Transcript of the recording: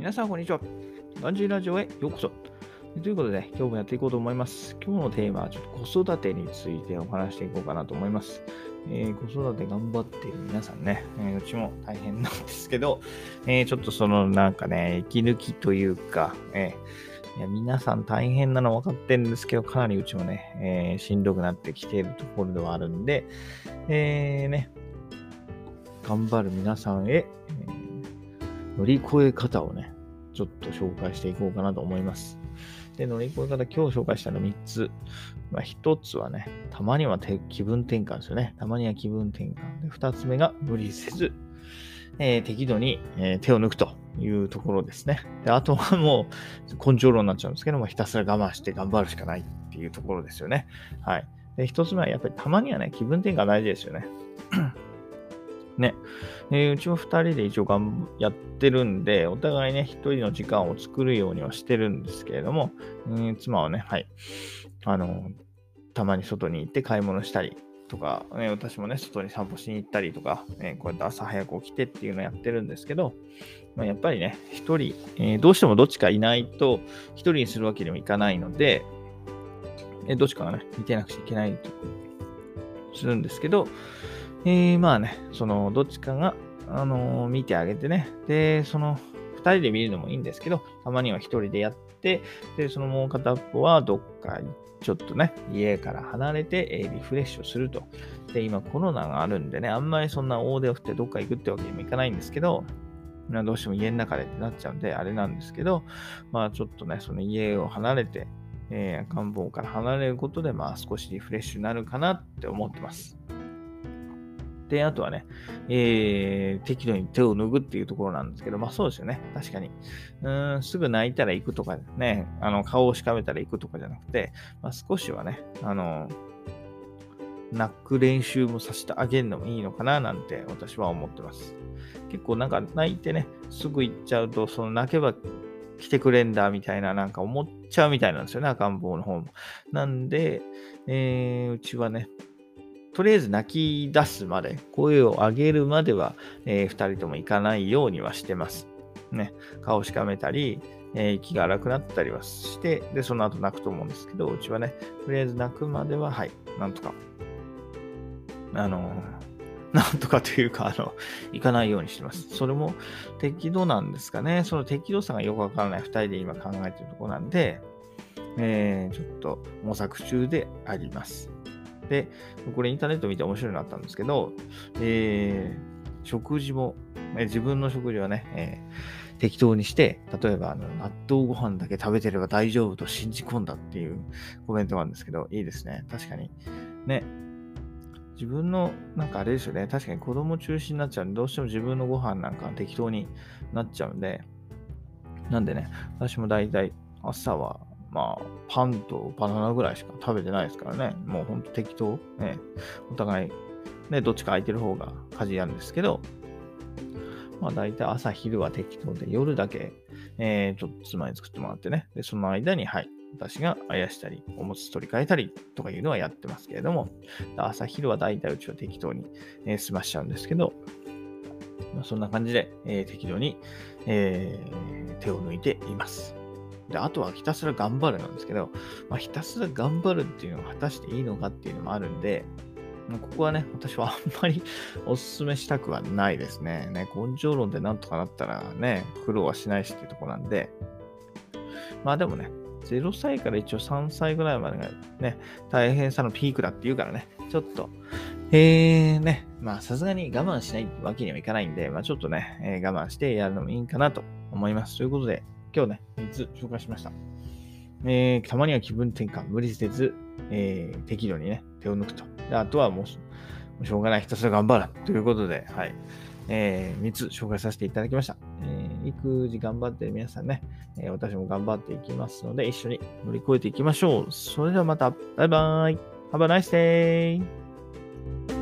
皆さん、こんにちは。ガンジーラジオへようこそ。ということで、今日もやっていこうと思います。今日のテーマは、ちょっと子育てについてお話していこうかなと思います。えー、子育て頑張っている皆さんね、えー、うちも大変なんですけど、えー、ちょっとそのなんかね、息抜きというか、えいや皆さん大変なの分かってるんですけど、かなりうちもね、えしんどくなってきているところではあるんで、えね、頑張る皆さんへ、乗り越え方をね、ちょっと紹介していこうかなと思います。で、乗り越え方、今日紹介したの3つ。まあ、1つはね、たまには気分転換ですよね。たまには気分転換。で、2つ目が無理せず、えー、適度に、えー、手を抜くというところですね。で、あとはもう根性論になっちゃうんですけども、ひたすら我慢して頑張るしかないっていうところですよね。はい。で、1つ目はやっぱりたまにはね、気分転換大事ですよね。ね。えー、うちも2人で一応がんやってるんで、お互いね、1人の時間を作るようにはしてるんですけれども、えー、妻はね、はい、あの、たまに外に行って買い物したりとか、ね、私もね、外に散歩しに行ったりとか、え、こうやって朝早く起きてっていうのをやってるんですけど、まあ、やっぱりね、1人、えーどうしてもどっちかいないと、1人にするわけにもいかないので、えどっちかがね、見てなくちゃいけないとするんですけど、えー、まあね、その、どっちかが、あのー、見てあげてね。で、その、二人で見るのもいいんですけど、たまには一人でやって、で、そのもう片っぽはどっかちょっとね、家から離れて、え、リフレッシュすると。で、今コロナがあるんでね、あんまりそんな大手を振ってどっか行くってわけにもいかないんですけど、どうしても家の中でってなっちゃうんで、あれなんですけど、まあちょっとね、その家を離れて、えー、官房から離れることで、まあ少しリフレッシュになるかなって思ってます。で、あとはね、えー、適度に手を脱ぐっていうところなんですけど、まあそうですよね。確かに。うん、すぐ泣いたら行くとかね、あの、顔をしかめたら行くとかじゃなくて、まあ少しはね、あの、泣く練習もさせてあげるのもいいのかななんて私は思ってます。結構なんか泣いてね、すぐ行っちゃうと、その泣けば来てくれんだみたいななんか思っちゃうみたいなんですよね、赤ん坊の方も。なんで、えー、うちはね、とりあえず泣き出すまで、声を上げるまでは、えー、2人とも行かないようにはしてます。ね、顔しかめたり、えー、息が荒くなったりはして、で、その後泣くと思うんですけど、うちはね、とりあえず泣くまでは、はい、なんとか、あのー、なんとかというか、あの、行かないようにしてます。それも適度なんですかね。その適度さがよくわからない2人で今考えてるとこなんで、えー、ちょっと模索中であります。で、これインターネット見て面白いなったんですけど、えー、食事も、え自分の食事はね、えー、適当にして、例えばあの納豆ご飯だけ食べてれば大丈夫と信じ込んだっていうコメントがあるんですけど、いいですね。確かに。ね。自分の、なんかあれですよね。確かに子供中心になっちゃうんで、どうしても自分のご飯なんか適当になっちゃうんで、なんでね、私も大体朝はまあ、パンとバナナぐらいしか食べてないですからね。もうほんと適当。ね、お互い、ね、どっちか空いてる方が家事やんですけど、まあ大体朝昼は適当で、夜だけ、えー、ちょっと妻に作ってもらってね。で、その間に、はい、私があやしたり、おむつ取り替えたりとかいうのはやってますけれども、朝昼は大体うちは適当に、えー、済ましちゃうんですけど、まあ、そんな感じで、えー、適度に、えー、手を抜いています。で、あとはひたすら頑張るなんですけど、まあ、ひたすら頑張るっていうのが果たしていいのかっていうのもあるんで、ここはね、私はあんまり お勧めしたくはないですね。ね、根性論でなんとかなったらね、苦労はしないしっていうところなんで、まあでもね、0歳から一応3歳ぐらいまでがね、大変さのピークだって言うからね、ちょっと、えーね、まあさすがに我慢しないわけにはいかないんで、まあちょっとね、えー、我慢してやるのもいいかなと思います。ということで、今日ね、3つ紹介しました。えー、たまには気分転換、無理せず、えー、適度にね、手を抜くと。であとはもう、しょうがない、ひたすら頑張るということで、はい。えー、3つ紹介させていただきました。え、育児頑張ってる皆さんね、え、私も頑張っていきますので、一緒に乗り越えていきましょう。それではまた、バイバーイ。Have a nice day!